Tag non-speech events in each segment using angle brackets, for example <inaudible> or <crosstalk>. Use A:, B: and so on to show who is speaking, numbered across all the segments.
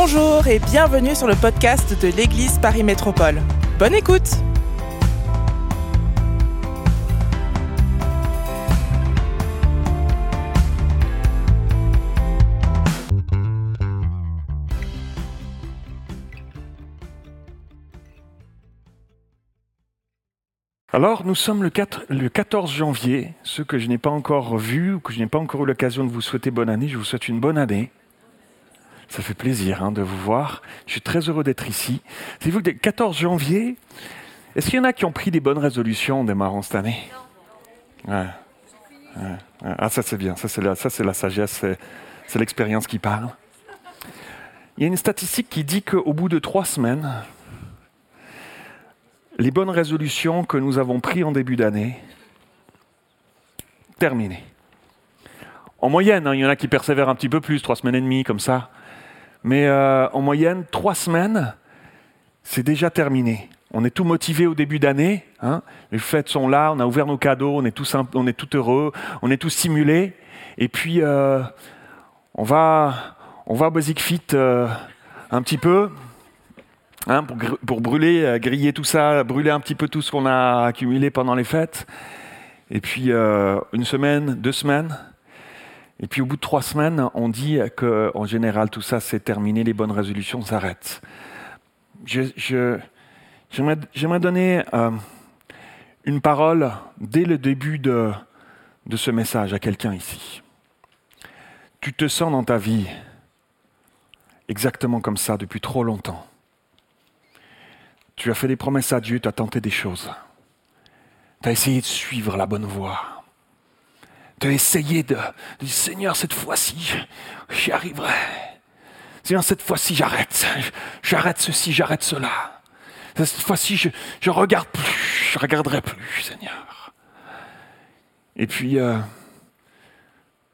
A: Bonjour et bienvenue sur le podcast de l'Église Paris Métropole. Bonne écoute
B: Alors, nous sommes le, 4 le 14 janvier. Ceux que je n'ai pas encore vus ou que je n'ai pas encore eu l'occasion de vous souhaiter bonne année, je vous souhaite une bonne année. Ça fait plaisir hein, de vous voir. Je suis très heureux d'être ici. C'est vous que le 14 janvier, est-ce qu'il y en a qui ont pris des bonnes résolutions en démarrant cette année? Ouais. Ouais. Ah, ça c'est bien. Ça c'est la, ça, c'est la sagesse, c'est, c'est l'expérience qui parle. Il y a une statistique qui dit qu'au bout de trois semaines, les bonnes résolutions que nous avons prises en début d'année, terminées. En moyenne, hein, il y en a qui persévèrent un petit peu plus, trois semaines et demie, comme ça. Mais euh, en moyenne, trois semaines, c'est déjà terminé. On est tout motivé au début d'année. Hein. Les fêtes sont là, on a ouvert nos cadeaux, on est tous, on est tout heureux, on est tous simulés. Et puis, euh, on, va, on va à Basic Fit euh, un petit peu hein, pour, pour, brûler, griller tout ça, brûler un petit peu tout ce qu'on a accumulé pendant les fêtes. Et puis, une semaine, deux semaines. Et puis au bout de trois semaines, on dit qu'en général, tout ça, c'est terminé, les bonnes résolutions s'arrêtent. J'aimerais, donner euh, une parole dès le début de ce message à quelqu'un ici. Tu te sens dans ta vie exactement comme ça depuis trop longtemps. Tu as fait des promesses à Dieu, tu as tenté des choses. Tu as essayé de suivre la bonne voie de essayer de, dire Seigneur, cette fois-ci, j'y arriverai. Seigneur, cette fois-ci, j'arrête. J'arrête ceci, j'arrête cela. Cette fois-ci, je ne regarde plus, je regarderai plus, Seigneur. Et puis, euh,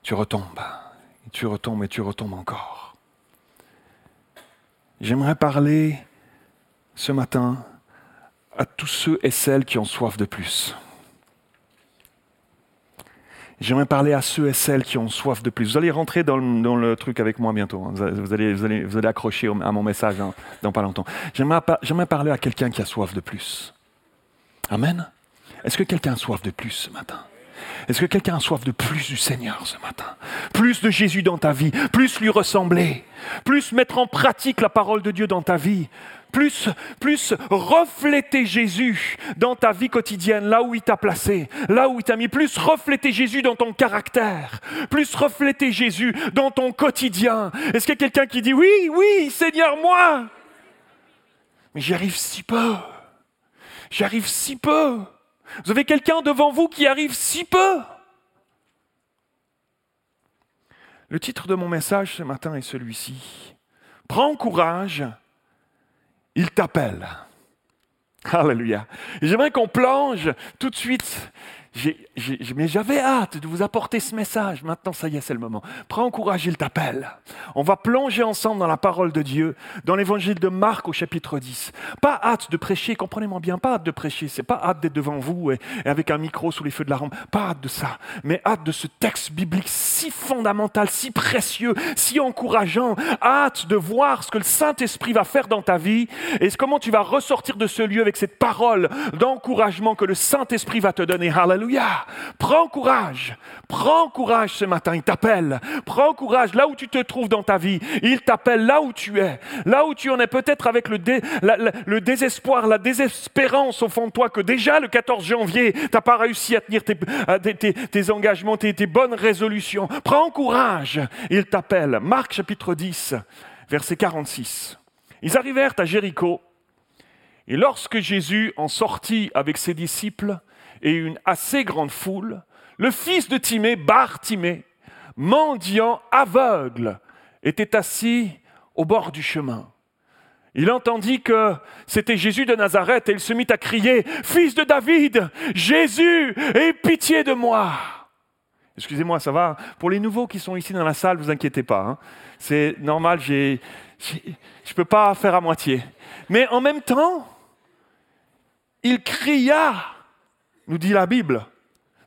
B: tu retombes, et tu retombes, et tu retombes encore. J'aimerais parler ce matin à tous ceux et celles qui ont soif de plus. J'aimerais parler à ceux et celles qui ont soif de plus. Vous allez rentrer dans le, truc avec moi bientôt. Hein. Vous, allez, vous, accrocher à mon message dans pas longtemps. J'aimerais parler à quelqu'un qui a soif de plus. Amen. Est-ce que quelqu'un a soif de plus ce matin? Est-ce que quelqu'un a soif de plus du Seigneur ce matin? Plus de Jésus dans ta vie, plus lui ressembler, plus mettre en pratique la parole de Dieu dans ta vie, plus, plus refléter Jésus dans ta vie quotidienne, là où il t'a placé, là où il t'a mis, plus refléter Jésus dans ton caractère, plus refléter Jésus dans ton quotidien. Est-ce qu'il y a quelqu'un qui dit oui, oui, Seigneur, moi? Mais j'y arrive si peu. J'y arrive si peu. Vous avez quelqu'un devant vous qui arrive si peu? Le titre de mon message ce matin est celui-ci. Prends courage il t'appelle. Alléluia. J'aimerais qu'on plonge tout de suite mais j'avais hâte de vous apporter ce message. Maintenant, ça y est, c'est le moment. Prends courage, il t'appelle. On va plonger ensemble dans la parole de Dieu, dans l'évangile de Marc au chapitre 10. Pas hâte de prêcher, comprenez-moi bien, pas hâte de prêcher. C'est pas hâte d'être devant vous et, avec un micro sous les feux de la rampe. Pas hâte de ça. Mais hâte de ce texte biblique si fondamental, si précieux, si encourageant. Hâte de voir ce que le Saint-Esprit va faire dans ta vie et comment tu vas ressortir de ce lieu avec cette parole d'encouragement que le Saint-Esprit va te donner. Hallelujah. Alléluia. Prends courage. Prends courage ce matin. Il t'appelle. Prends courage là où tu te trouves dans ta vie. Il t'appelle là où tu es. Là où tu en es peut-être avec le, désespoir, la désespérance au fond de toi que déjà le 14 janvier, tu n'as pas réussi à tenir tes, tes engagements, tes, tes bonnes résolutions. Prends courage. Il t'appelle. Marc chapitre 10, verset 46. Ils arrivèrent à Jéricho. Et lorsque Jésus en sortit avec ses disciples, et une assez grande foule, le fils de Timée, Bar-Timée, mendiant aveugle, était assis au bord du chemin. Il entendit que c'était Jésus de Nazareth et il se mit à crier Fils de David, Jésus, aie pitié de moi. Excusez-moi, ça va? Pour les nouveaux qui sont ici dans la salle, vous inquiétez pas. Hein. C'est normal, je ne peux pas faire à moitié. Mais en même temps, il cria nous dit la Bible,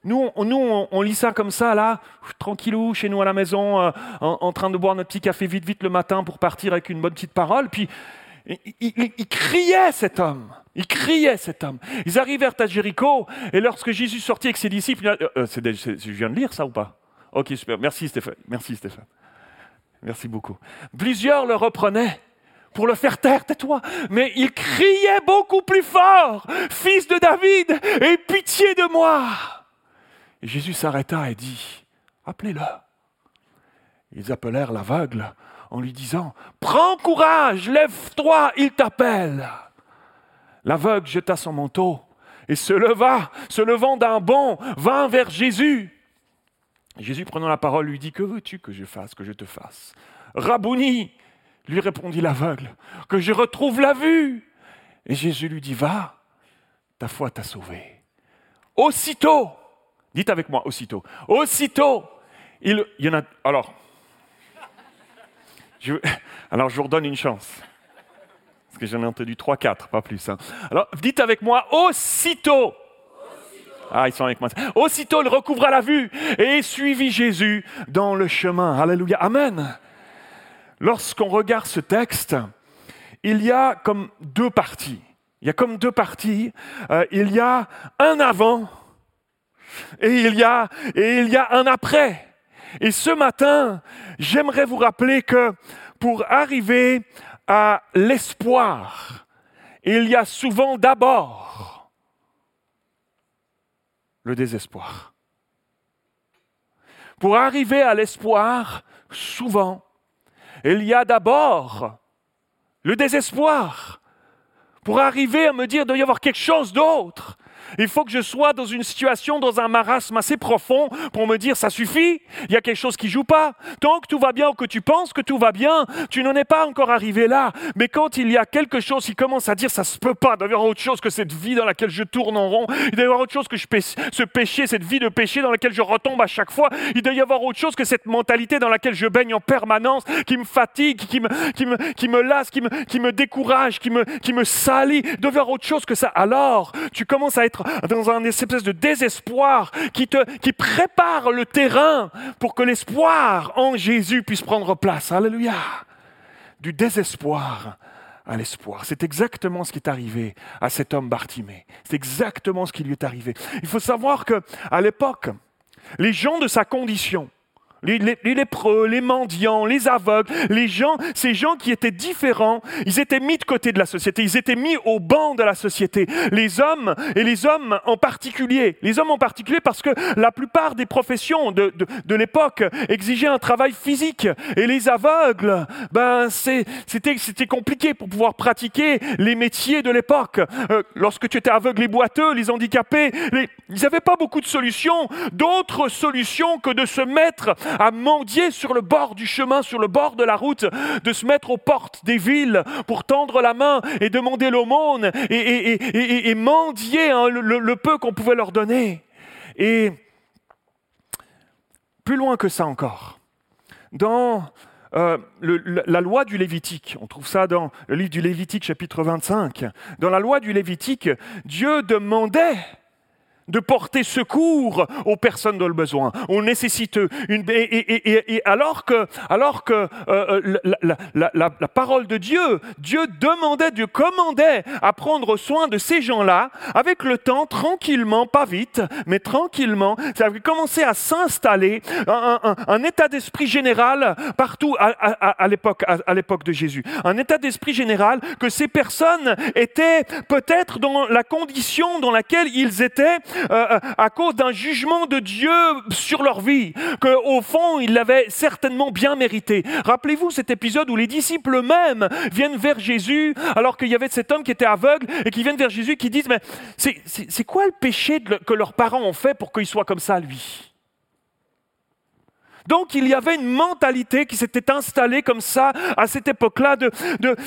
B: Nous, on, nous, on, lit ça comme ça, là, tranquillou, chez nous à la maison, euh, en, train de boire notre petit café vite, vite le matin pour partir avec une bonne petite parole. Puis, il, criait cet homme. Il criait cet homme. Ils arrivèrent à Jéricho, et lorsque Jésus sortit avec ses disciples, euh, euh, je viens de lire ça ou pas? Ok, super. Merci Stéphane. Merci Stéphane. Merci beaucoup. Plusieurs le reprenaient pour le faire taire, tais-toi. Mais il criait beaucoup plus fort, Fils de David, aie pitié de moi. Jésus s'arrêta et dit, appelez-le. Ils appelèrent l'aveugle en lui disant, Prends courage, lève-toi, il t'appelle. L'aveugle jeta son manteau et se leva, se levant d'un bond, vint vers Jésus. Jésus prenant la parole lui dit, Que veux-tu que je fasse, que je te fasse? Rabouni, lui répondit l'aveugle, que je retrouve la vue. Et Jésus lui dit, Va, ta foi t'a sauvé. Aussitôt, Dites avec moi, aussitôt. Aussitôt, il, y en a. Alors, je, alors je vous redonne une chance. Parce que j'en ai entendu trois, quatre, pas plus. Hein. Alors, dites avec moi, aussitôt. Ah, ils sont avec moi. Aussitôt, il recouvra la vue et suivit Jésus dans le chemin. Alléluia. Amen. Lorsqu'on regarde ce texte, il y a comme deux parties. Il y a comme deux parties. Euh, il y a un avant et il y a, et il y a un après. Et ce matin, j'aimerais vous rappeler que pour arriver à l'espoir, il y a souvent d'abord le désespoir. Pour arriver à l'espoir, souvent, il y a d'abord le désespoir. Pour arriver à me dire, qu'il doit y avoir quelque chose d'autre. Il faut que je sois dans une situation, dans un marasme assez profond pour me dire ça suffit, il y a quelque chose qui joue pas. Tant que tout va bien ou que tu penses que tout va bien, tu n'en es pas encore arrivé là. Mais quand il y a quelque chose qui commence à dire ça se peut pas, il doit y avoir autre chose que cette vie dans laquelle je tourne en rond, il doit y avoir autre chose que ce péché, cette vie de péché dans laquelle je retombe à chaque fois, il doit y avoir autre chose que cette mentalité dans laquelle je baigne en permanence, qui me fatigue, qui me, qui me, qui me lasse, qui me, qui me décourage, qui me, qui me salit. Il doit y avoir autre chose que ça. Alors, tu commences à être dans un espèce de désespoir qui, te, qui prépare le terrain pour que l'espoir en Jésus puisse prendre place. Alléluia. Du désespoir à l'espoir. C'est exactement ce qui est arrivé à cet homme Bartimée. C'est exactement ce qui lui est arrivé. Il faut savoir que à l'époque, les gens de sa condition, les, lépreux, les mendiants, les aveugles, les gens, ces gens qui étaient différents, ils étaient mis de côté de la société, ils étaient mis au banc de la société. Les hommes, et les hommes en particulier, les hommes en particulier parce que la plupart des professions de, de, l'époque exigeaient un travail physique. Et les aveugles, ben, c'était compliqué pour pouvoir pratiquer les métiers de l'époque. Euh, lorsque tu étais aveugle, les boiteux, les handicapés, ils n'avaient pas beaucoup de solutions, d'autres solutions que de se mettre à mendier sur le bord du chemin, sur le bord de la route, de se mettre aux portes des villes pour tendre la main et demander l'aumône et, mendier hein, le, peu qu'on pouvait leur donner. Et plus loin que ça encore, dans euh, la loi du Lévitique, on trouve ça dans le livre du Lévitique chapitre 25, dans la loi du Lévitique, Dieu demandait de porter secours aux personnes dans le besoin. On nécessite une... Et, alors que, alors que euh, euh, la, la, parole de Dieu, Dieu demandait, Dieu commandait à prendre soin de ces gens-là, avec le temps, tranquillement, pas vite, mais tranquillement, ça avait commencé à s'installer un, état d'esprit général partout à, à l'époque à l'époque de Jésus. Un état d'esprit général que ces personnes étaient peut-être dans la condition dans laquelle ils étaient euh, euh, à cause d'un jugement de Dieu sur leur vie, qu'au fond, ils l'avaient certainement bien mérité. Rappelez-vous cet épisode où les disciples eux-mêmes viennent vers Jésus, alors qu'il y avait cet homme qui était aveugle, et qui viennent vers Jésus qui disent, mais c'est quoi le péché que leurs parents ont fait pour qu'il soit comme ça, lui? Donc il y avait une mentalité qui s'était installée comme ça à cette époque-là de,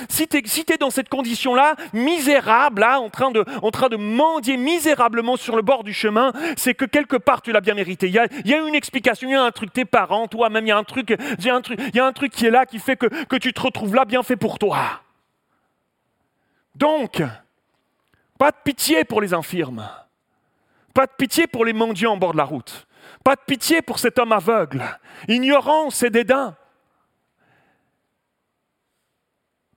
B: si tu es, dans cette condition-là, misérable, là, en, train de, en train de mendier misérablement sur le bord du chemin, c'est que quelque part tu l'as bien mérité. Il y, a, une explication, il y a un truc, tes parents, toi-même, il y a un truc, il qui est là qui fait que, que tu te retrouves là bien fait pour toi. Donc, pas de pitié pour les infirmes. Pas de pitié pour les mendiants en bord de la route. Pas de pitié pour cet homme aveugle. Ignorance et dédain.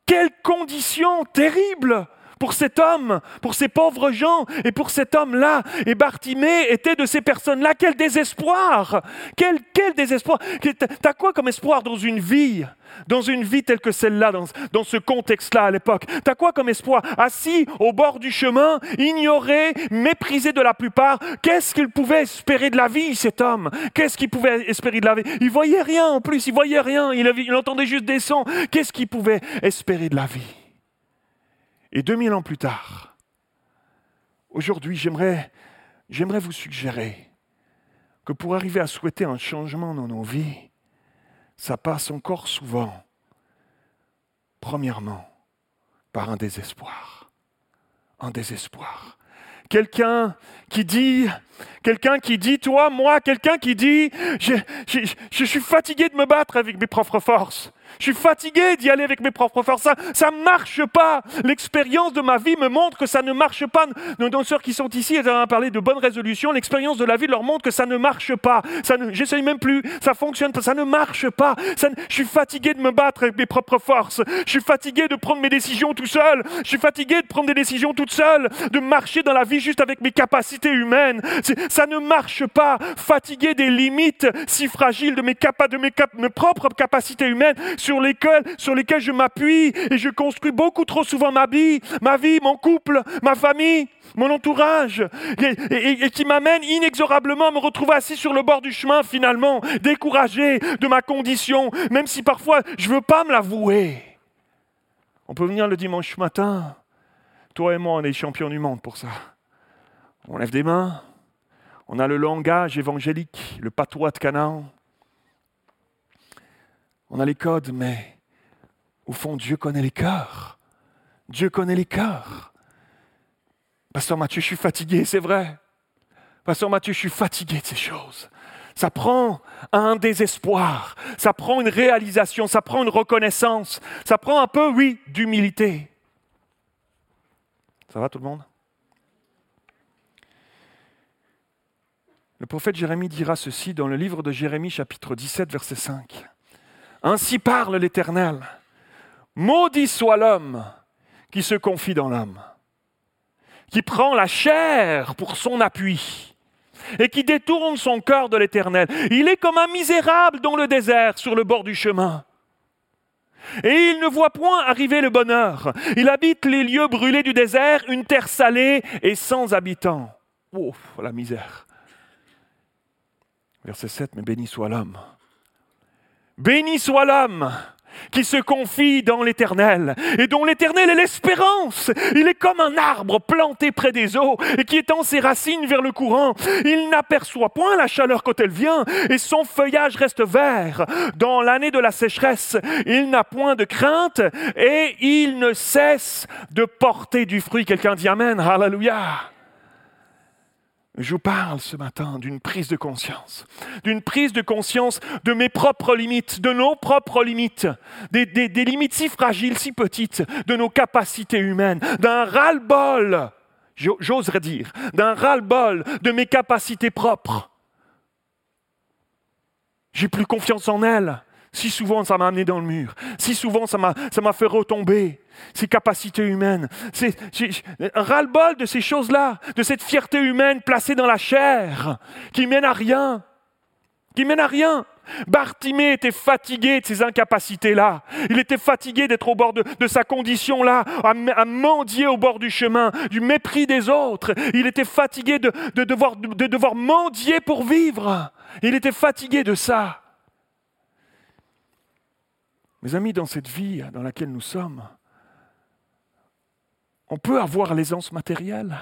B: Quelle condition terrible pour cet homme, pour ces pauvres gens et pour cet homme-là. Et Bartimée était de ces personnes-là. Quel désespoir Quel, quel désespoir T'as quoi comme espoir dans une vie? Dans une vie telle que celle-là, dans, ce contexte-là à l'époque? T'as quoi comme espoir? Assis au bord du chemin, ignoré, méprisé de la plupart, qu'est-ce qu'il pouvait espérer de la vie, cet homme? Qu'est-ce qu'il pouvait espérer de la vie? Il voyait rien en plus, il voyait rien, il, il entendait juste des sons. Qu'est-ce qu'il pouvait espérer de la vie? Et 2000 ans plus tard, aujourd'hui, j'aimerais, vous suggérer que pour arriver à souhaiter un changement dans nos vies, ça passe encore souvent, premièrement, par un désespoir. Un désespoir. Quelqu'un qui dit, quelqu'un qui dit, toi, moi, quelqu'un qui dit, je suis fatigué de me battre avec mes propres forces. Je suis fatigué d'y aller avec mes propres forces. Ça ne marche pas. L'expérience de ma vie me montre que ça ne marche pas. Nos danseurs qui sont ici, elles ont parlé de bonnes résolutions. L'expérience de la vie leur montre que ça ne marche pas. J'essaye même plus. Ça fonctionne pas. Ça ne marche pas. je suis fatigué de me battre avec mes propres forces. Je suis fatigué de prendre mes décisions tout seul. Je suis fatigué de prendre des décisions toute seule. De marcher dans la vie juste avec mes capacités humaines. ça ne marche pas. Fatigué des limites si fragiles de mes propres capacités humaines sur lesquels, sur lesquels je m'appuie et je construis beaucoup trop souvent ma vie, ma vie, mon couple, ma famille, mon entourage, et, qui m'amène inexorablement à me retrouver assis sur le bord du chemin finalement, découragé de ma condition, même si parfois je ne veux pas me l'avouer. On peut venir le dimanche matin, toi et moi on est champions du monde pour ça. On lève des mains, on a le langage évangélique, le patois de Canaan, on a les codes, mais au fond, Dieu connaît les cœurs. Dieu connaît les cœurs. Pasteur Mathieu, je suis fatigué, c'est vrai. Pasteur Mathieu, je suis fatigué de ces choses. Ça prend un désespoir, ça prend une réalisation, ça prend une reconnaissance, ça prend un peu, oui, d'humilité. Ça va tout le monde? Le prophète Jérémie dira ceci dans le livre de Jérémie chapitre 17 verset 5. Ainsi parle l'Éternel. Maudit soit l'homme qui se confie dans l'homme, qui prend la chair pour son appui et qui détourne son cœur de l'Éternel. Il est comme un misérable dans le désert sur le bord du chemin. Et il ne voit point arriver le bonheur. Il habite les lieux brûlés du désert, une terre salée et sans habitants. Oh, la misère. Verset 7, mais béni soit l'homme Béni soit l'homme qui se confie dans l'Éternel et dont l'Éternel est l'espérance. Il est comme un arbre planté près des eaux et qui étend ses racines vers le courant. Il n'aperçoit point la chaleur quand elle vient et son feuillage reste vert. Dans l'année de la sécheresse, il n'a point de crainte et il ne cesse de porter du fruit. Quelqu'un dit Amen, Hallelujah. Je vous parle ce matin d'une prise de conscience, d'une prise de conscience de mes propres limites, de nos propres limites, des, limites si fragiles, si petites, de nos capacités humaines, d'un ras-le-bol, j'oserais dire, d'un ras-le-bol de mes capacités propres. J'ai plus confiance en elles. Si souvent ça m'a amené dans le mur, si souvent ça m'a, ça m'a fait retomber, ces capacités humaines, c'est, ras-le-bol de ces choses-là, de cette fierté humaine placée dans la chair, qui mène à rien, qui mène à rien. Bartimée était fatigué de ces incapacités-là. Il était fatigué d'être au bord de, sa condition-là, à, mendier au bord du chemin, du mépris des autres. Il était fatigué de, devoir, de devoir mendier pour vivre. Il était fatigué de ça. Mes amis, dans cette vie dans laquelle nous sommes, on peut avoir l'aisance matérielle,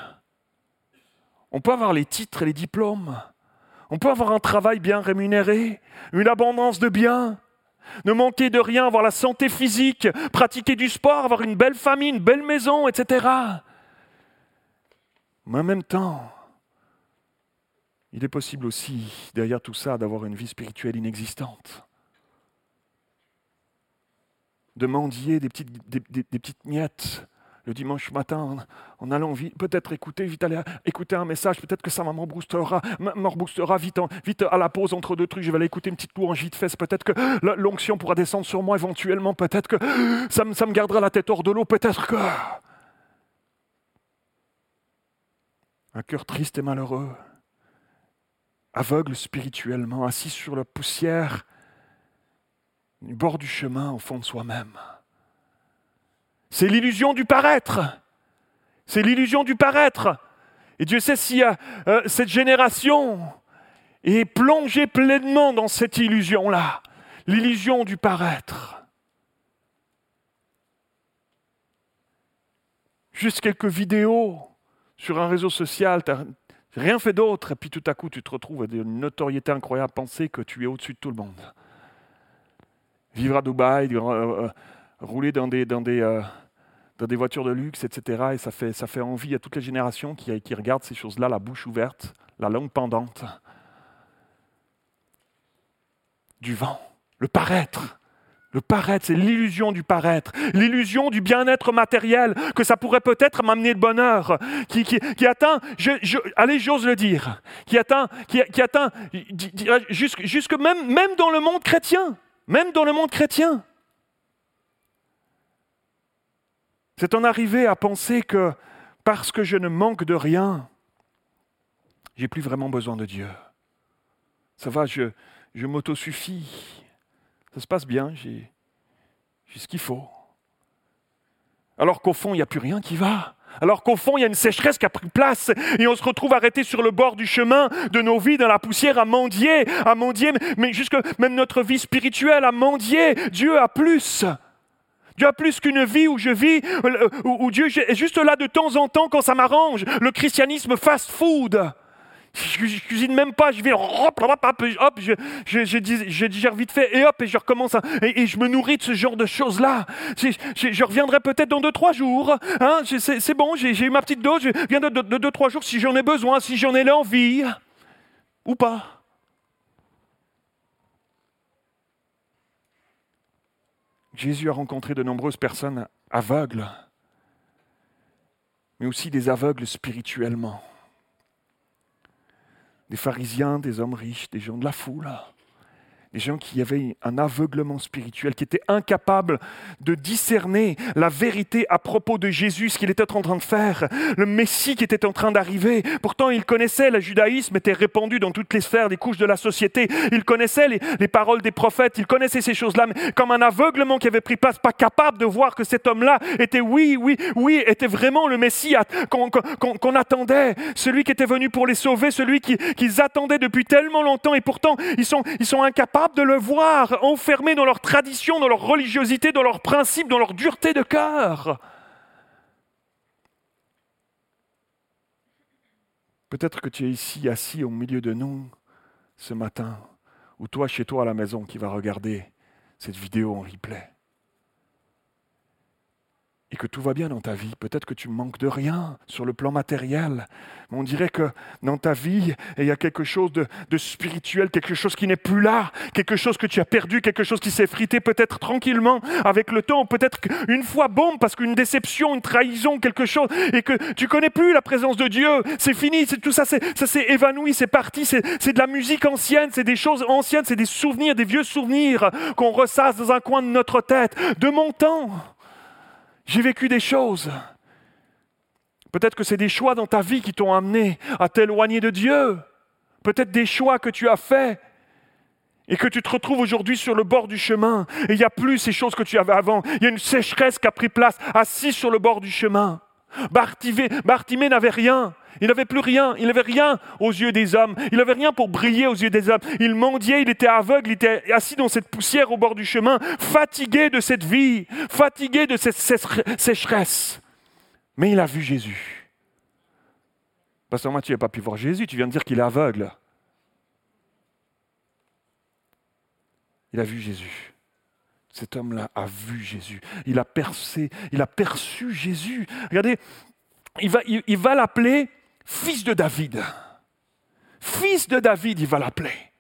B: on peut avoir les titres et les diplômes, on peut avoir un travail bien rémunéré, une abondance de biens, ne manquer de rien, avoir la santé physique, pratiquer du sport, avoir une belle famille, une belle maison, etc. Mais en même temps, il est possible aussi, derrière tout ça, d'avoir une vie spirituelle inexistante de mendier des petites, miettes le dimanche matin en, allant vite, peut-être écouter, vite aller écouter un message, peut-être que ça me reboostera, vite, vite à la pause entre deux trucs, je vais aller écouter une petite louange vite fait, peut-être que l'onction pourra descendre sur moi éventuellement, peut-être que ça, ça me gardera la tête hors de l'eau, peut-être que... Un cœur triste et malheureux, aveugle spirituellement, assis sur la poussière du bord du chemin au fond de soi-même. C'est l'illusion du paraître. C'est l'illusion du paraître. Et Dieu sait si euh, euh, cette génération est plongée pleinement dans cette illusion-là, l'illusion du paraître. Juste quelques vidéos sur un réseau social, tu rien fait d'autre, et puis tout à coup tu te retrouves à une notoriété incroyable, penser que tu es au-dessus de tout le monde. Vivre à Dubaï, euh, rouler dans des, dans des, dans des voitures de luxe, etc. Et ça fait, ça fait envie à toutes les générations qui, qui regardent ces choses-là, la bouche ouverte, la langue pendante. Du vent, le paraître. Le paraître, c'est l'illusion du paraître, l'illusion du bien-être matériel, que ça pourrait peut-être m'amener le bonheur, qui, qui, atteint, je, allez, j'ose le dire, qui atteint, qui, qui atteint jusque, jusque même, même dans le monde chrétien, même dans le monde chrétien. C'est en arriver à penser que parce que je ne manque de rien, j'ai plus vraiment besoin de Dieu. Ça va, je, je m'autosuffis. Ça se passe bien, j'ai, j'ai ce qu'il faut. Alors qu'au fond, il n'y a plus rien qui va. Alors qu'au fond, il y a une sécheresse qui a pris place et on se retrouve arrêté sur le bord du chemin de nos vies, dans la poussière, à mendier, à mendier, mais jusque même notre vie spirituelle, à mendier. Dieu a plus. Dieu a plus qu'une vie où je vis, euh, où, Dieu est juste là de temps en temps quand ça m'arrange. Le christianisme fast-food. Je, ne cuisine même pas, je vais hop, hop, hop, hop je, je, digère vite fait et hop, et je recommence. et, je me nourris de ce genre de choses-là. Je, reviendrai peut-être dans deux, trois jours. Hein, c'est bon, j'ai eu ma petite dose, je viens de deux, trois jours si j'en ai besoin, si j'en ai l'envie. Ou pas. Jésus a rencontré de nombreuses personnes aveugles, mais aussi des aveugles spirituellement. Des pharisiens, des hommes riches, des gens de la foule des gens qui avaient un aveuglement spirituel, qui étaient incapables de discerner la vérité à propos de Jésus, ce qu'il était en train de faire, le Messie qui était en train d'arriver. Pourtant, ils connaissaient, le judaïsme était répandu dans toutes les sphères, des couches de la société. Ils connaissaient les, paroles des prophètes, ils connaissaient ces choses-là, mais comme un aveuglement qui avait pris place, pas capable de voir que cet homme-là était, oui, oui, oui, était vraiment le Messie qu'on attendait, celui qui était venu pour les sauver, celui qu'ils attendaient depuis tellement longtemps, et pourtant, ils sont, ils sont incapables de le voir enfermé dans leur tradition, dans leur religiosité, dans leurs principes, dans leur dureté de cœur. Peut-être que tu es ici assis au milieu de nous ce matin, ou toi chez toi à la maison qui va regarder cette vidéo en replay et que tout va bien dans ta vie. Peut-être que tu manques de rien sur le plan matériel. Mais on dirait que dans ta vie, il y a quelque chose de, spirituel, quelque chose qui n'est plus là, quelque chose que tu as perdu, quelque chose qui s'est frité peut-être tranquillement avec le temps, peut-être une fois bombe parce qu'une déception, une trahison, quelque chose, et que tu connais plus la présence de Dieu. C'est fini, c'est tout ça, ça s'est évanoui, c'est parti, c'est de la musique ancienne, c'est des choses anciennes, c'est des souvenirs, des vieux souvenirs qu'on ressasse dans un coin de notre tête, de mon temps. J'ai vécu des choses. Peut-être que c'est des choix dans ta vie qui t'ont amené à t'éloigner de Dieu. Peut-être des choix que tu as faits et que tu te retrouves aujourd'hui sur le bord du chemin et il n'y a plus ces choses que tu avais avant. Il y a une sécheresse qui a pris place, assis sur le bord du chemin. Bartimée n'avait rien. Il n'avait plus rien. Il n'avait rien aux yeux des hommes. Il n'avait rien pour briller aux yeux des hommes. Il mendiait, il était aveugle, il était assis dans cette poussière au bord du chemin, fatigué de cette vie, fatigué de cette sécheresse. Mais il a vu Jésus. Pasteur Mathieu, tu n'as pas pu voir Jésus, tu viens de dire qu'il est aveugle. Il a vu Jésus. Cet homme-là a vu Jésus. Il a percé, il a perçu Jésus. Regardez, il va, il, va l'appeler fils de David. Fils de David, il va l'appeler.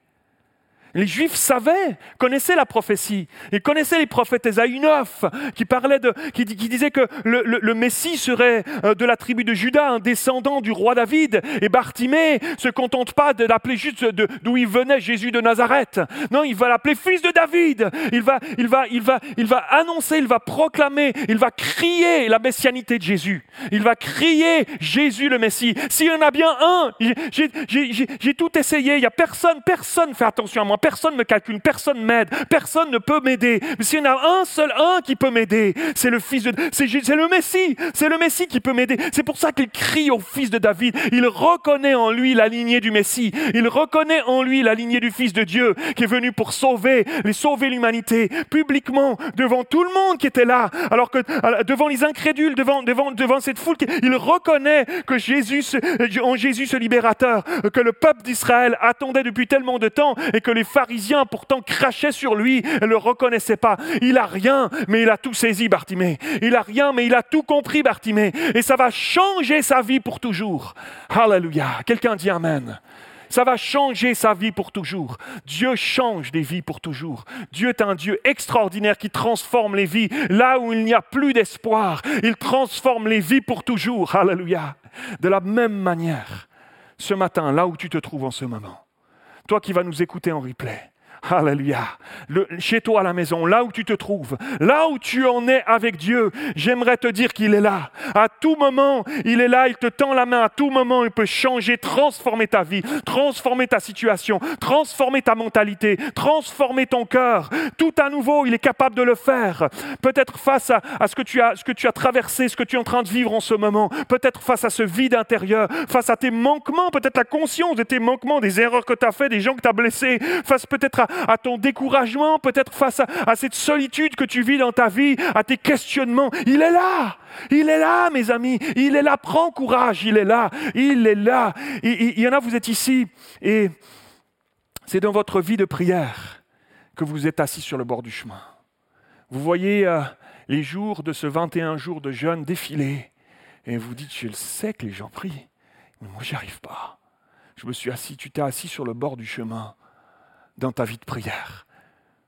B: Les Juifs savaient, connaissaient la prophétie. Ils connaissaient les prophètes Esaïe 9, qui, parlaient de, qui, disaient que le, Messie serait euh, de la tribu de Judas, un descendant du roi David. Et Bartimée se contente pas de l'appeler juste d'où il venait, Jésus de Nazareth. Non, il va l'appeler fils de David. Il va, il, va, il, va, il va annoncer, il va proclamer, il va crier la messianité de Jésus. Il va crier Jésus le Messie. S'il y en a bien un, j'ai tout essayé, il n'y a personne, personne fait attention à moi personne ne me calcule, personne m'aide, personne ne peut m'aider. Mais s'il y en a un seul, un qui peut m'aider, c'est le fils de, c'est, le Messie, c'est le Messie qui peut m'aider. C'est pour ça qu'il crie au fils de David. Il reconnaît en lui la lignée du Messie. Il reconnaît en lui la lignée du Fils de Dieu qui est venu pour sauver, sauver l'humanité publiquement devant tout le monde qui était là, alors que devant les incrédules, devant, devant, devant cette foule, il reconnaît que Jésus, en Jésus ce libérateur, que le peuple d'Israël attendait depuis tellement de temps et que les pharisiens pourtant crachaient sur lui ne le reconnaissaient pas. Il a rien, mais il a tout saisi, Bartimée. Il a rien, mais il a tout compris, Bartimée. Et ça va changer sa vie pour toujours. Alléluia. Quelqu'un dit Amen. Ça va changer sa vie pour toujours. Dieu change des vies pour toujours. Dieu est un Dieu extraordinaire qui transforme les vies là où il n'y a plus d'espoir. Il transforme les vies pour toujours. Alléluia. De la même manière, ce matin, là où tu te trouves en ce moment, toi qui vas nous écouter en replay, Alléluia. chez toi à la maison, là où tu te trouves, là où tu en es avec Dieu, j'aimerais te dire qu'il est là. À tout moment, il est là, il te tend la main. À tout moment, il peut changer, transformer ta vie, transformer ta situation, transformer ta mentalité, transformer ton cœur. Tout à nouveau, il est capable de le faire. Peut-être face à, ce, que tu as, traversé, ce que tu es en train de vivre en ce moment. Peut-être face à ce vide intérieur, face à tes manquements, peut-être la conscience de tes manquements, des erreurs que tu as fait, des gens que tu as blessés, face peut-être à, à ton découragement, peut-être face à, cette solitude que tu vis dans ta vie, à tes questionnements. Il est là. Il est là, mes amis. Il est là. Prends courage. Il est là. Il est là. Il, y en a, vous êtes ici et c'est dans votre vie de prière que vous êtes assis sur le bord du chemin. Vous voyez euh, les jours de ce 21 jours de jeûne défiler et vous dites, je le sais que les gens prient, mais moi, j'y arrive pas. Je me suis assis, tu t'es assis sur le bord du chemin dans ta vie de prière.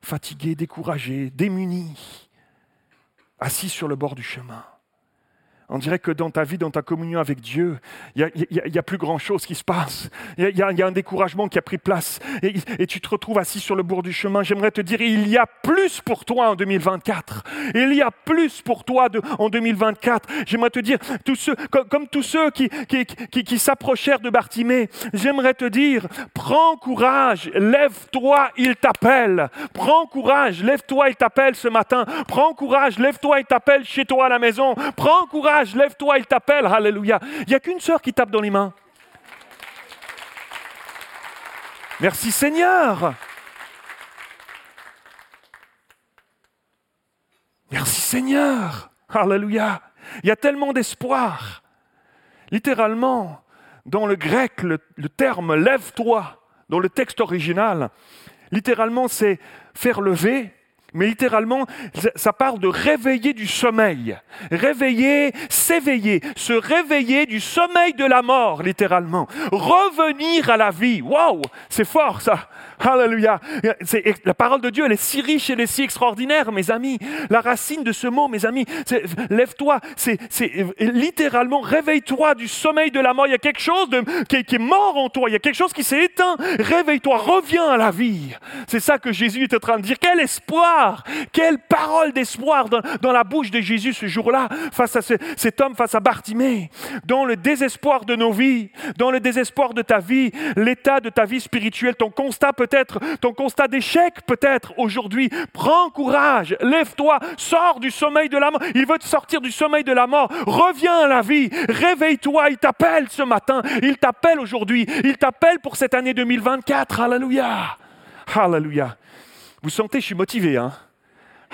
B: Fatigué, découragé, démuni, assis sur le bord du chemin. On dirait que dans ta vie, dans ta communion avec Dieu, il n'y a, plus grand-chose qui se passe. Il y, a un découragement qui a pris place. Et, tu te retrouves assis sur le bord du chemin. J'aimerais te dire, il y a plus pour toi en 2024. Il y a plus pour toi en 2024. J'aimerais te dire, comme, tous ceux qui, qui s'approchèrent de Bartimée, j'aimerais te dire, prends courage, lève-toi, il t'appelle. Prends courage, lève-toi, il t'appelle ce matin. Prends courage, lève-toi, il t'appelle chez toi à la maison. Prends courage lève-toi, il t'appelle, alléluia. Il n'y a qu'une sœur qui tape dans les mains. Merci Seigneur. Merci Seigneur. Alléluia. Il y a tellement d'espoir. Littéralement, dans le grec, le, le terme lève-toi, dans le texte original, littéralement c'est faire lever, mais littéralement, ça parle de réveiller du sommeil. Réveiller, s'éveiller, se réveiller du sommeil de la mort, littéralement. Revenir à la vie. Waouh, c'est fort ça. Alléluia. La parole de Dieu, elle est si riche, elle est si extraordinaire, mes amis. La racine de ce mot, mes amis, lève-toi, c'est littéralement réveille-toi du sommeil de la mort. Il y a quelque chose de, qui, est mort en toi, il y a quelque chose qui s'est éteint. Réveille-toi, reviens à la vie. C'est ça que Jésus est en train de dire. Quel espoir, quelle parole d'espoir dans, la bouche de Jésus ce jour-là, face à cet homme, face à Bartimée. Dans le désespoir de nos vies, dans le désespoir de ta vie, l'état de ta vie spirituelle, ton constat peut-être, ton constat d'échec peut-être aujourd'hui. Prends courage, lève-toi, sors du sommeil de la mort. Il veut te sortir du sommeil de la mort. Reviens à la vie, réveille-toi. Il t'appelle ce matin, il t'appelle aujourd'hui, il t'appelle pour cette année 2024. Alléluia. Alléluia. Vous sentez, je suis motivé, hein?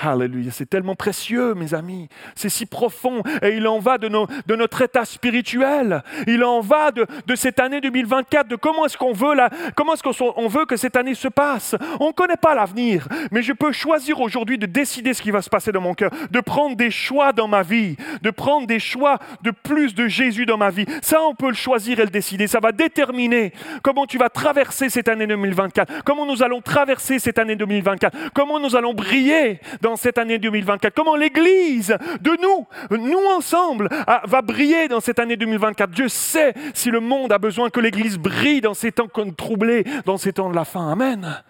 B: Alléluia, c'est tellement précieux, mes amis. C'est si profond. Et il en va de, notre état spirituel. Il en va de, de cette année 2024, de comment est-ce qu'on veut, la, comment est-ce qu'on veut que cette année se passe. On ne connaît pas l'avenir, mais je peux choisir aujourd'hui de décider ce qui va se passer dans mon cœur, de prendre des choix dans ma vie, de prendre des choix de plus de Jésus dans ma vie. Ça, on peut le choisir et le décider. Ça va déterminer comment tu vas traverser cette année 2024, comment nous allons traverser cette année 2024, comment nous allons briller dans cette année 2024, comment l'Église de nous, nous ensemble, va briller dans cette année 2024. Dieu sait si le monde a besoin que l'Église brille dans ces temps troublés, dans ces temps de la fin. Amen.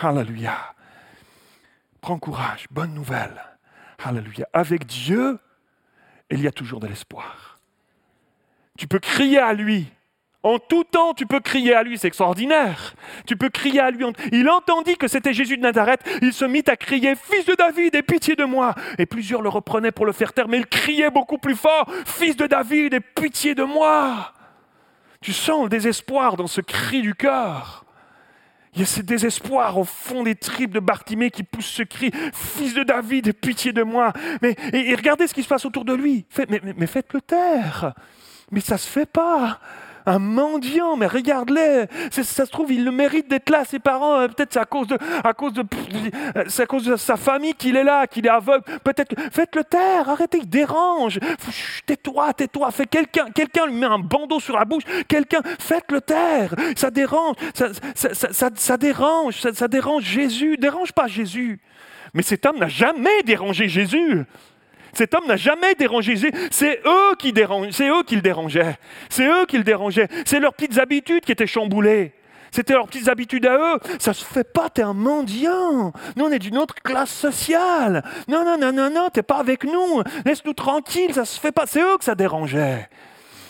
B: Alléluia. Prends courage, bonne nouvelle. Alléluia. Avec Dieu, il y a toujours de l'espoir. Tu peux crier à lui en tout temps, tu peux crier à lui, c'est extraordinaire. Tu peux crier à lui. Il entendit que c'était Jésus de Nazareth. Il se mit à crier Fils de David, aie pitié de moi. Et plusieurs le reprenaient pour le faire taire, mais il criait beaucoup plus fort Fils de David, aie pitié de moi. Tu sens le désespoir dans ce cri du cœur. Il y a ce désespoir au fond des tripes de Bartimée qui pousse ce cri Fils de David, aie pitié de moi. Mais et, regardez ce qui se passe autour de lui. mais, mais faites-le taire. Mais ça ne se fait pas un mendiant, mais regarde-les, ça se trouve, il le mérite d'être là, ses parents, euh, peut-être c'est à cause de, à cause de, c'est à cause de sa famille qu'il est là, qu'il est aveugle, peut-être, faites-le taire, arrêtez, il dérange, tais-toi, tais-toi, fais quelqu'un, quelqu'un lui met un bandeau sur la bouche, quelqu'un, faites-le taire, ça dérange, ça, ça, ça dérange, ça dérange Jésus, dérange pas Jésus. Mais cet homme n'a jamais dérangé Jésus. Cet homme n'a jamais dérangé. C'est eux qui dérangent, c'est eux qui le dérangeaient. C'est eux qui le dérangeaient. C'est leurs petites habitudes qui étaient chamboulées. C'était leurs petites habitudes à eux. Ça se fait pas, t'es un mendiant. Nous, on est d'une autre classe sociale. Non, non, non, non, non, t'es pas avec nous. Laisse-nous tranquilles, ça se fait pas. C'est eux que ça dérangeait.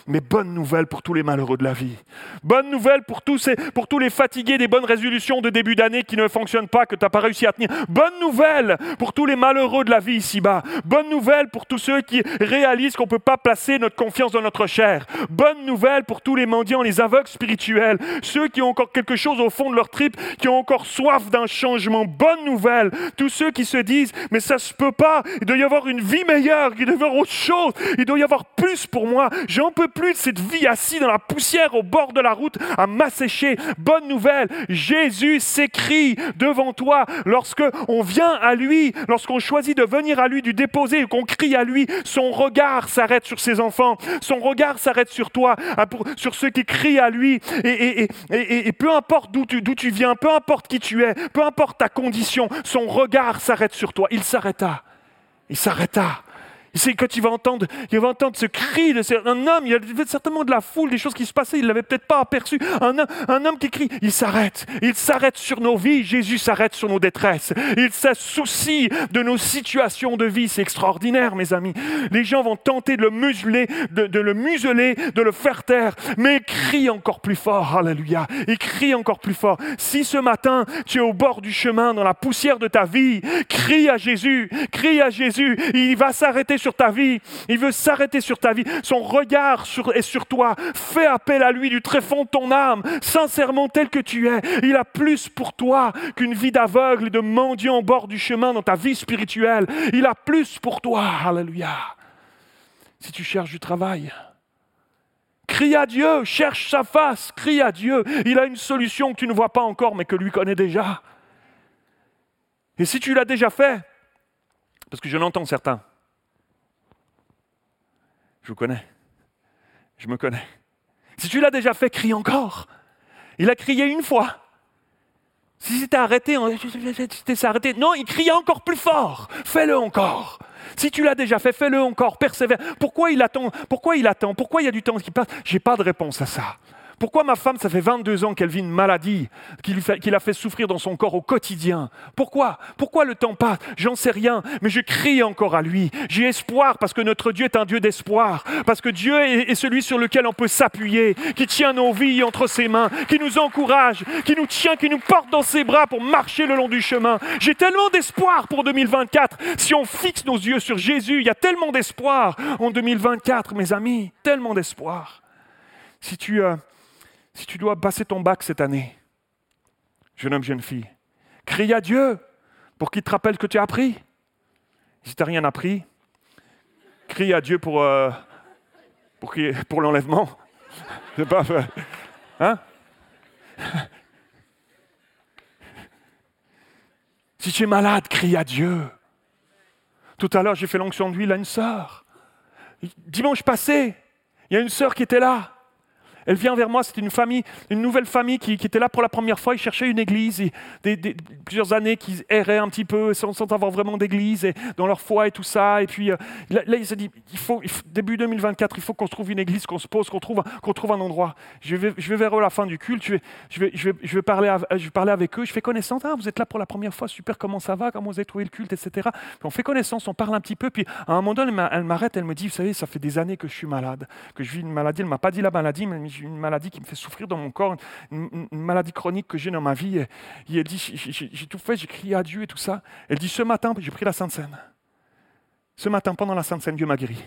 B: Mais bonne nouvelle pour tous les malheureux de la vie. Bonne nouvelle pour tous, ces, pour tous les fatigués des bonnes résolutions de début d'année qui ne fonctionnent pas, que tu n'as pas réussi à tenir. Bonne nouvelle pour tous les malheureux de la vie ici-bas. Bonne nouvelle pour tous ceux qui réalisent qu'on ne peut pas placer notre confiance dans notre chair. Bonne nouvelle pour tous les mendiants, les aveugles spirituels, ceux qui ont encore quelque chose au fond de leur trip, qui ont encore soif d'un changement. Bonne nouvelle. Tous ceux qui se disent, mais ça se peut pas, il doit y avoir une vie meilleure, il doit y avoir autre chose, il doit y avoir plus pour moi. J'en peux plus de cette vie assis dans la poussière au bord de la route à m'assécher. Bonne nouvelle, Jésus s'écrit devant toi lorsque on vient à lui, lorsqu'on choisit de venir à lui, du déposer, qu'on crie à lui, son regard s'arrête sur ses enfants, son regard s'arrête sur toi, sur ceux qui crient à lui. Et, et peu importe d'où tu, tu viens, peu importe qui tu es, peu importe ta condition, son regard s'arrête sur toi. Il s'arrêta. Il s'arrêta. C'est quand il va entendre, il va entendre ce cri de un homme, il y avait certainement de la foule, des choses qui se passaient, il l'avait peut-être pas aperçu. Un, un, homme qui crie, il s'arrête. Il s'arrête sur nos vies, Jésus s'arrête sur nos détresses. Il se soucie de nos situations de vie. C'est extraordinaire, mes amis. Les gens vont tenter de le museler, de, de le museler, de le faire taire, mais il crie encore plus fort. Alléluia. Il crie encore plus fort. Si ce matin, tu es au bord du chemin, dans la poussière de ta vie, crie à Jésus, crie à Jésus. Il va s'arrêter sur ta vie. Il veut s'arrêter sur ta vie. Son regard est sur toi. Fais appel à lui du très fond de ton âme, sincèrement tel que tu es. Il a plus pour toi qu'une vie d'aveugle et de mendiant au bord du chemin dans ta vie spirituelle. Il a plus pour toi. Alléluia. Si tu cherches du travail, Crie à Dieu, cherche sa face, crie à Dieu. Il a une solution que tu ne vois pas encore, mais que lui connaît déjà. Et si tu l'as déjà fait, parce que je l'entends certains, je vous connais. Je me connais. Si tu l'as déjà fait, crie encore. Il a crié une fois. Si c'était arrêté, c'était arrêté. Non, il criait encore plus fort. Fais-le encore. Si tu l'as déjà fait, fais-le encore. Persévère. Pourquoi il attend? Pourquoi il attend? Pourquoi il y a du temps qui passe? J'ai pas de réponse à ça. Pourquoi ma femme, ça fait 22 ans qu'elle vit une maladie qui, l'a fait souffrir dans son corps au quotidien? Pourquoi? Pourquoi le temps passe? J'en sais rien, mais je crie encore à lui. J'ai espoir parce que notre Dieu est un Dieu d'espoir, parce que Dieu est, celui sur lequel on peut s'appuyer, qui tient nos vies entre ses mains, qui nous encourage, qui nous tient, qui nous porte dans ses bras pour marcher le long du chemin. J'ai tellement d'espoir pour 2024. Si on fixe nos yeux sur Jésus, il y a tellement d'espoir en 2024, mes amis, tellement d'espoir. Si tu... Euh, si tu dois passer ton bac cette année, jeune homme, jeune fille, crie à Dieu pour qu'il te rappelle que tu as appris. Si tu n'as rien appris, crie à Dieu pour, euh, pour, l'enlèvement. <laughs> Pas Hein? Si tu es malade, crie à Dieu. Tout à l'heure, j'ai fait l'onction d'huile à une sœur. Dimanche passé, il y a une sœur qui était là. Elle vient vers moi, c'était une famille, une nouvelle famille qui, était là pour la première fois. Ils cherchaient une église, plusieurs années qu'ils erraient un petit peu sans, avoir vraiment d'église et dans leur foi et tout ça. Et puis euh, là, il s'est dit, début 2024, il faut qu'on se trouve une église, qu'on se pose, qu'on trouve, un endroit. Je vais, je vais vers eux à la fin du culte, je vais, parler, avec eux, je fais connaissance. Ah, vous êtes là pour la première fois, super, comment ça va, comment vous avez trouvé le culte, etc. on fait connaissance, on parle un petit peu. Puis à un moment donné, elle m'arrête, elle me dit, vous savez, ça fait des années que je suis malade, que je vis une maladie. Elle m'a pas dit la maladie, mais une maladie qui me fait souffrir dans mon corps, une, maladie chronique que j'ai dans ma vie. Et, elle dit, j'ai tout fait, j'ai crié à Dieu et tout ça. Elle dit, ce matin, j'ai pris la Sainte Seine. Ce matin, pendant la Sainte Seine, Dieu m'a guéri.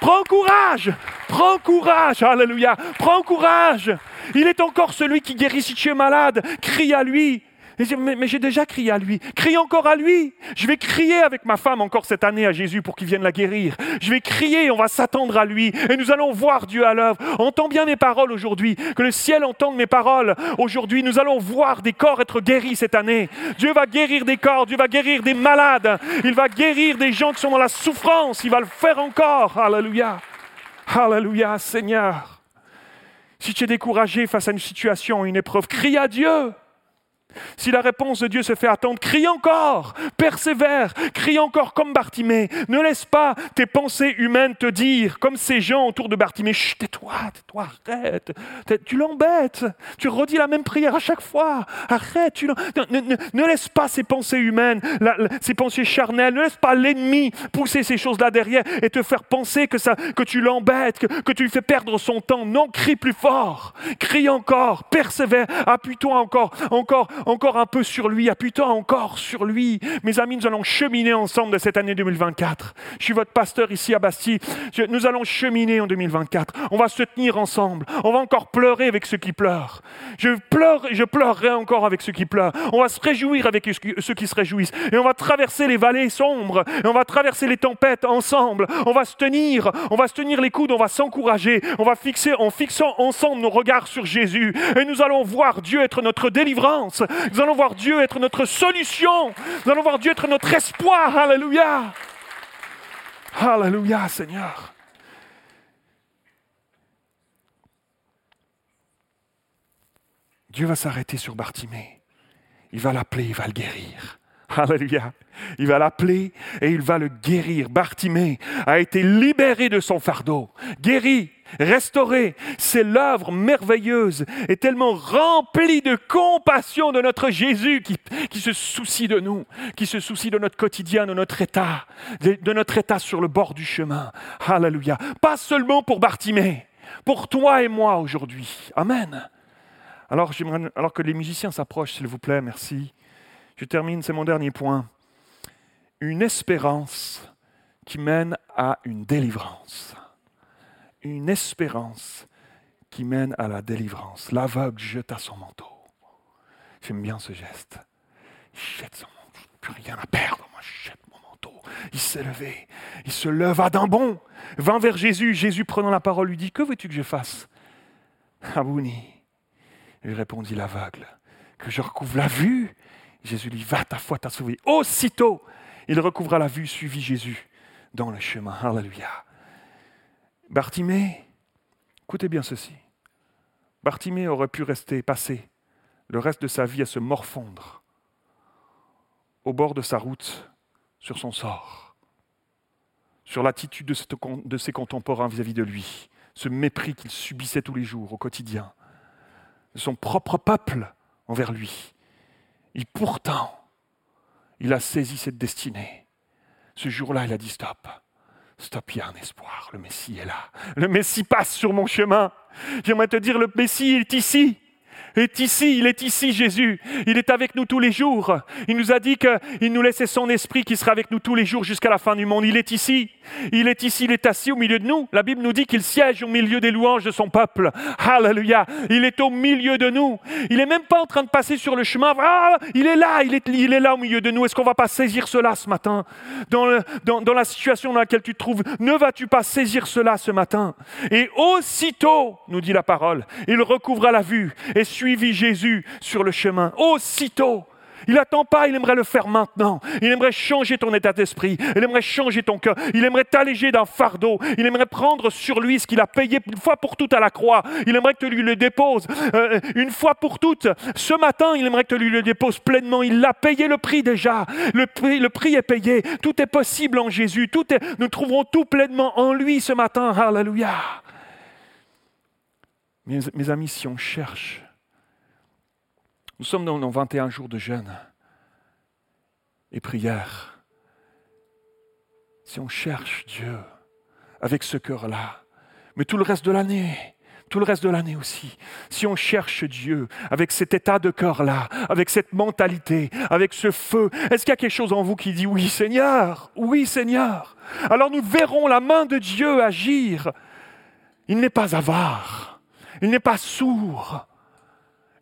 B: Prends courage, prends courage, alléluia, prends courage. Il est encore celui qui guérit si tu es malade. Crie à lui. Mais, j'ai déjà crié à lui. Crie encore à lui. Je vais crier avec ma femme encore cette année à Jésus pour qu'il vienne la guérir. Je vais crier, on va s'attendre à lui. Et nous allons voir Dieu à l'œuvre. Entends bien mes paroles aujourd'hui. Que le ciel entende mes paroles aujourd'hui. Nous allons voir des corps être guéris cette année. Dieu va guérir des corps. Dieu va guérir des malades. Il va guérir des gens qui sont dans la souffrance. Il va le faire encore. Alléluia. Alléluia, Seigneur. Si tu es découragé face à une situation, une épreuve, crie à Dieu. Si la réponse de Dieu se fait attendre, crie encore, persévère, crie encore comme Bartimée. Ne laisse pas tes pensées humaines te dire, comme ces gens autour de Bartimée, chut, tais-toi, tais-toi, arrête. Tu l'embêtes, tu redis la même prière à chaque fois. Arrête, tu ne, laisse pas ces pensées humaines, ces pensées charnelles, ne laisse pas l'ennemi pousser ces choses-là derrière et te faire penser que, ça, que tu l'embêtes, que tu lui fais perdre son temps. Non, crie plus fort, crie encore, persévère, appuie-toi encore, encore, encore un peu sur lui, appuie-toi encore sur lui. Mes amis, nous allons cheminer ensemble de cette année 2024. Je suis votre pasteur ici à Bastille. nous allons cheminer en 2024. On va se tenir ensemble. On va encore pleurer avec ceux qui pleurent. Je pleure, je pleurerai encore avec ceux qui pleurent. On va se réjouir avec ceux qui se réjouissent. Et on va traverser les vallées sombres. Et on va traverser les tempêtes ensemble. On va se tenir. On va se tenir les coudes. On va s'encourager. On va fixer en fixant ensemble nos regards sur Jésus. Et nous allons voir Dieu être notre délivrance. Nous allons voir Dieu être notre solution. Nous allons voir Dieu être notre espoir. Alléluia. Alléluia, Seigneur. Dieu va s'arrêter sur Bartimée. Il va l'appeler, il va le guérir. Alléluia. Il va l'appeler et il va le guérir. Bartimée a été libéré de son fardeau, guéri, restauré. C'est l'œuvre merveilleuse et tellement remplie de compassion de notre Jésus qui, se soucie de nous, qui se soucie de notre quotidien, de notre état, de, notre état sur le bord du chemin. Alléluia. Pas seulement pour Bartimée, pour toi et moi aujourd'hui. Amen. Alors que les musiciens s'approchent, s'il vous plaît, merci. Je termine, c'est mon dernier point. Une espérance qui mène à une délivrance. Une espérance qui mène à la délivrance. L'aveugle jeta son manteau. J'aime bien ce geste. Il jette son manteau. Plus rien à perdre. Moi, je jette mon manteau. Il s'est levé. Il se leva d'un bond. Vint vers Jésus. Jésus, prenant la parole, lui dit Que veux-tu que je fasse? Abouni. Il répondit l'aveugle Que je recouvre la vue. Jésus lui Va, ta foi t'a sauvé. Aussitôt, il recouvra la vue, suivit Jésus dans le chemin. Alléluia. Bartimée, écoutez bien ceci. Bartimée aurait pu rester, passer le reste de sa vie à se morfondre au bord de sa route sur son sort, sur l'attitude de, ses contemporains vis-à-vis -vis de lui, ce mépris qu'il subissait tous les jours au quotidien, de son propre peuple envers lui. Et pourtant, il a saisi cette destinée. Ce jour-là, il a dit stop. Stop, il y a un espoir. Le Messie est là. Le Messie passe sur mon chemin. J'aimerais te dire, le Messie est ici. Est ici, il est ici Jésus. Il est avec nous tous les jours. Il nous a dit qu'il nous laissait son esprit qui sera avec nous tous les jours jusqu'à la fin du monde. Il est ici. Il est ici, il est assis au milieu de nous. La Bible nous dit qu'il siège au milieu des louanges de son peuple. Alléluia. Il est au milieu de nous. Il n'est même pas en train de passer sur le chemin. Ah, il est là, il est, là au milieu de nous. Est-ce qu'on va pas saisir cela ce matin? Dans la situation dans laquelle tu te trouves Ne vas-tu pas saisir cela ce matin? Et aussitôt, nous dit la parole, il recouvra la vue et suivit Jésus sur le chemin. Aussitôt. Il n'attend pas, il aimerait le faire maintenant. Il aimerait changer ton état d'esprit. Il aimerait changer ton cœur. Il aimerait t'alléger d'un fardeau. Il aimerait prendre sur lui ce qu'il a payé une fois pour toutes à la croix. Il aimerait que tu lui le déposes euh, une fois pour toutes. Ce matin, il aimerait que tu lui le déposes pleinement. Il l'a payé le prix déjà. Le prix, le prix est payé. Tout est possible en Jésus. Tout est, nous trouverons tout pleinement en lui ce matin. Alléluia. Mes, mes amis, si on cherche nous sommes dans nos 21 jours de jeûne et prière. Si on cherche Dieu avec ce cœur-là, mais tout le reste de l'année, tout le reste de l'année aussi, si on cherche Dieu avec cet état de cœur-là, avec cette mentalité, avec ce feu, est-ce qu'il y a quelque chose en vous qui dit oui Seigneur, oui Seigneur? Alors nous verrons la main de Dieu agir. Il n'est pas avare, il n'est pas sourd,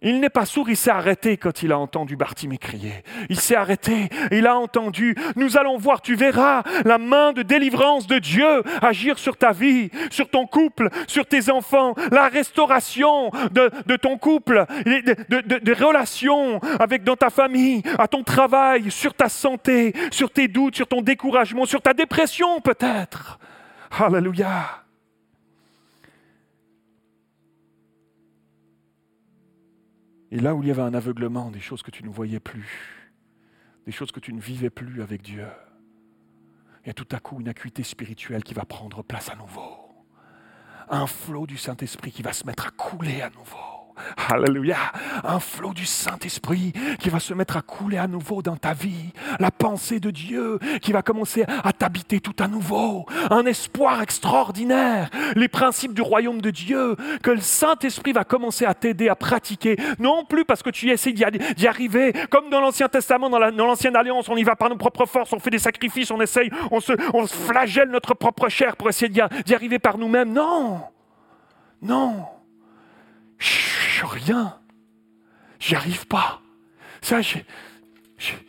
B: il n'est pas sourd, il s'est arrêté quand il a entendu Bartimée crier. Il s'est arrêté, il a entendu. Nous allons voir, tu verras la main de délivrance de Dieu agir sur ta vie, sur ton couple, sur tes enfants, la restauration de, ton couple, de, relations avec dans ta famille, à ton travail, sur ta santé, sur tes doutes, sur ton découragement, sur ta dépression peut-être. Alléluia. Et là où il y avait un aveuglement, des choses que tu ne voyais plus, des choses que tu ne vivais plus avec Dieu, il y a tout à coup une acuité spirituelle qui va prendre place à nouveau. Un flot du Saint-Esprit qui va se mettre à couler à nouveau. Alléluia. Un flot du Saint-Esprit qui va se mettre à couler à nouveau dans ta vie. La pensée de Dieu qui va commencer à t'habiter tout à nouveau. Un espoir extraordinaire. Les principes du royaume de Dieu que le Saint-Esprit va commencer à t'aider à pratiquer. Non plus parce que tu essaies d'y arriver. Comme dans l'Ancien Testament, dans l'Ancienne Alliance, on y va par nos propres forces, on fait des sacrifices, on essaye, on se, on flagelle notre propre chair pour essayer d'y arriver par nous-mêmes. Non. Non rien. J'y arrive pas. Ça,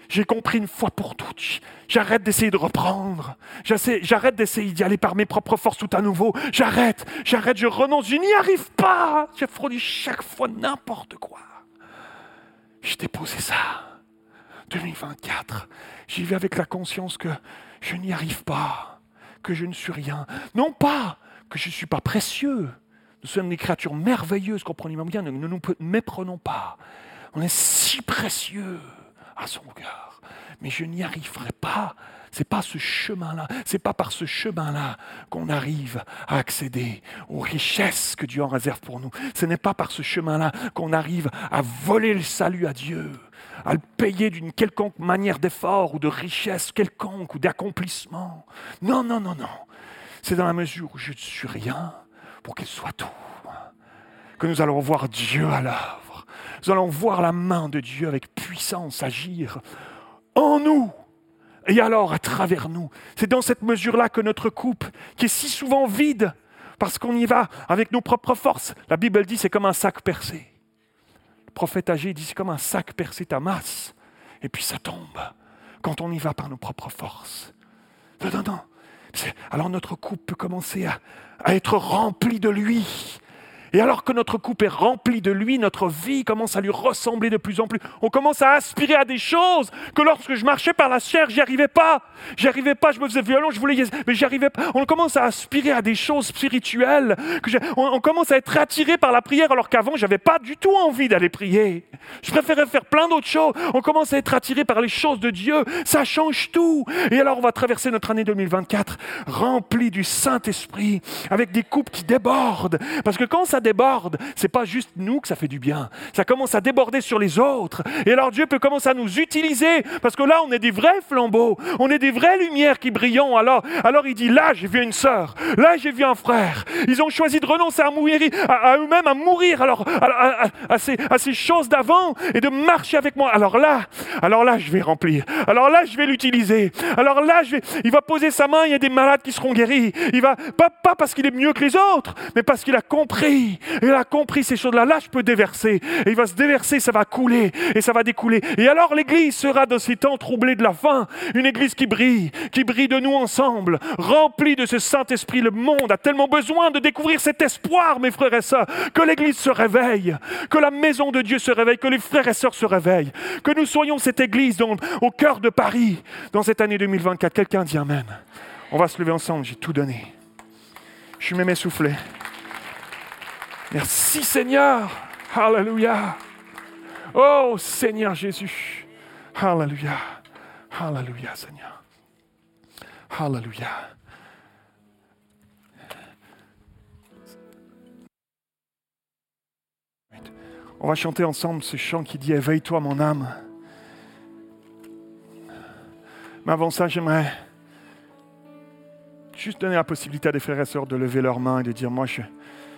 B: j'ai compris une fois pour toutes. J'arrête d'essayer de reprendre. J'arrête d'essayer d'y aller par mes propres forces tout à nouveau. J'arrête, j'arrête, je renonce. Je n'y arrive pas. J'ai produit chaque fois n'importe quoi. J'ai déposé ça. 2024. J'y vais avec la conscience que je n'y arrive pas, que je ne suis rien. Non pas que je ne suis pas précieux, nous sommes des créatures merveilleuses, comprenez-moi bien, ne nous méprenons pas. On est si précieux à son cœur. Mais je n'y arriverai pas. C'est pas ce chemin-là, c'est pas par ce chemin-là qu'on arrive à accéder aux richesses que Dieu en réserve pour nous. Ce n'est pas par ce chemin-là qu'on arrive à voler le salut à Dieu, à le payer d'une quelconque manière d'effort ou de richesse quelconque ou d'accomplissement. Non, non, non, non. C'est dans la mesure où je ne suis rien, pour qu'il soit tout. Que nous allons voir Dieu à l'œuvre. Nous allons voir la main de Dieu avec puissance agir en nous et alors à travers nous. C'est dans cette mesure-là que notre coupe, qui est si souvent vide, parce qu'on y va avec nos propres forces, la Bible dit c'est comme un sac percé. Le prophète âgé dit c'est comme un sac percé, ta masse, et puis ça tombe quand on y va par nos propres forces. Non, non, non. Alors notre coupe peut commencer à, à être remplie de lui, et alors que notre coupe est remplie de lui, notre vie commence à lui ressembler de plus en plus. On commence à aspirer à des choses que lorsque je marchais par la chair, j'y arrivais pas. J'y arrivais pas, je me faisais violent, je voulais, mais j'y arrivais pas. On commence à aspirer à des choses spirituelles. Que on, commence à être attiré par la prière alors qu'avant, j'avais pas du tout envie d'aller prier. Je préférais faire plein d'autres choses. On commence à être attiré par les choses de Dieu. Ça change tout. Et alors, on va traverser notre année 2024 remplie du Saint-Esprit avec des coupes qui débordent. Parce que quand ça déborde, c'est pas juste nous que ça fait du bien. Ça commence à déborder sur les autres. Et alors Dieu peut commencer à nous utiliser parce que là, on est des vrais flambeaux, on est des vraies lumières qui brillons. Alors, alors il dit là, j'ai vu une sœur, là, j'ai vu un frère. Ils ont choisi de renoncer à mourir, à, eux-mêmes, à mourir alors à, ces, à ces choses d'avant et de marcher avec moi. Alors là, alors là, je vais remplir. Alors là, je vais l'utiliser. Alors là, je vais, il va poser sa main, il y a des malades qui seront guéris. Il va pas, pas parce qu'il est mieux que les autres, mais parce qu'il a compris. Il a compris ces choses-là. Là, je peux déverser. Et il va se déverser, ça va couler et ça va découler. Et alors, l'Église sera dans ces temps troublés de la fin, une Église qui brille, qui brille de nous ensemble, remplie de ce Saint-Esprit. Le monde a tellement besoin de découvrir cet espoir, mes frères et sœurs, que l'Église se réveille, que la maison de Dieu se réveille, que les frères et sœurs se réveillent, que nous soyons cette Église au cœur de Paris dans cette année 2024. Quelqu'un dit Amen. On va se lever ensemble, j'ai tout donné. Je suis même essoufflé. Merci Seigneur. Alléluia. Oh Seigneur Jésus. Alléluia. Alléluia Seigneur. Alléluia. On va chanter ensemble ce chant qui dit Éveille-toi mon âme. Mais avant ça, j'aimerais juste donner la possibilité à des frères et sœurs de lever leurs mains et de dire Moi,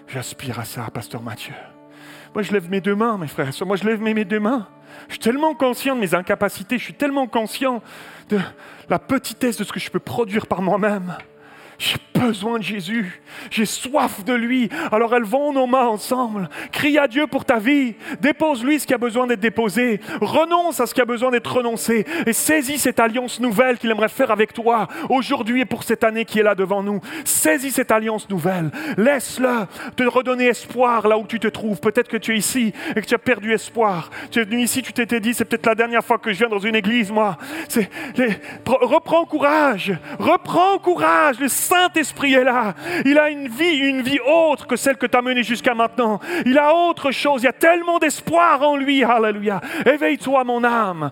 B: j'aspire à ça, Pasteur Mathieu. Moi, je lève mes deux mains, mes frères. Moi, je lève mes deux mains. Je suis tellement conscient de mes incapacités. Je suis tellement conscient de la petitesse de ce que je peux produire par moi-même. J'ai besoin de Jésus. J'ai soif de lui. Alors élevons nos mains ensemble. Crie à Dieu pour ta vie. Dépose-lui ce qui a besoin d'être déposé. Renonce à ce qui a besoin d'être renoncé. Et saisis cette alliance nouvelle qu'il aimerait faire avec toi aujourd'hui et pour cette année qui est là devant nous. Saisis cette alliance nouvelle. Laisse-le te redonner espoir là où tu te trouves. Peut-être que tu es ici et que tu as perdu espoir. Tu es venu ici, tu t'étais dit, c'est peut-être la dernière fois que je viens dans une église, moi. Reprends courage. Reprends courage. Saint-Esprit est là. Il a une vie, une vie autre que celle que tu as menée jusqu'à maintenant. Il a autre chose. Il y a tellement d'espoir en lui. Alléluia. Éveille-toi, mon âme.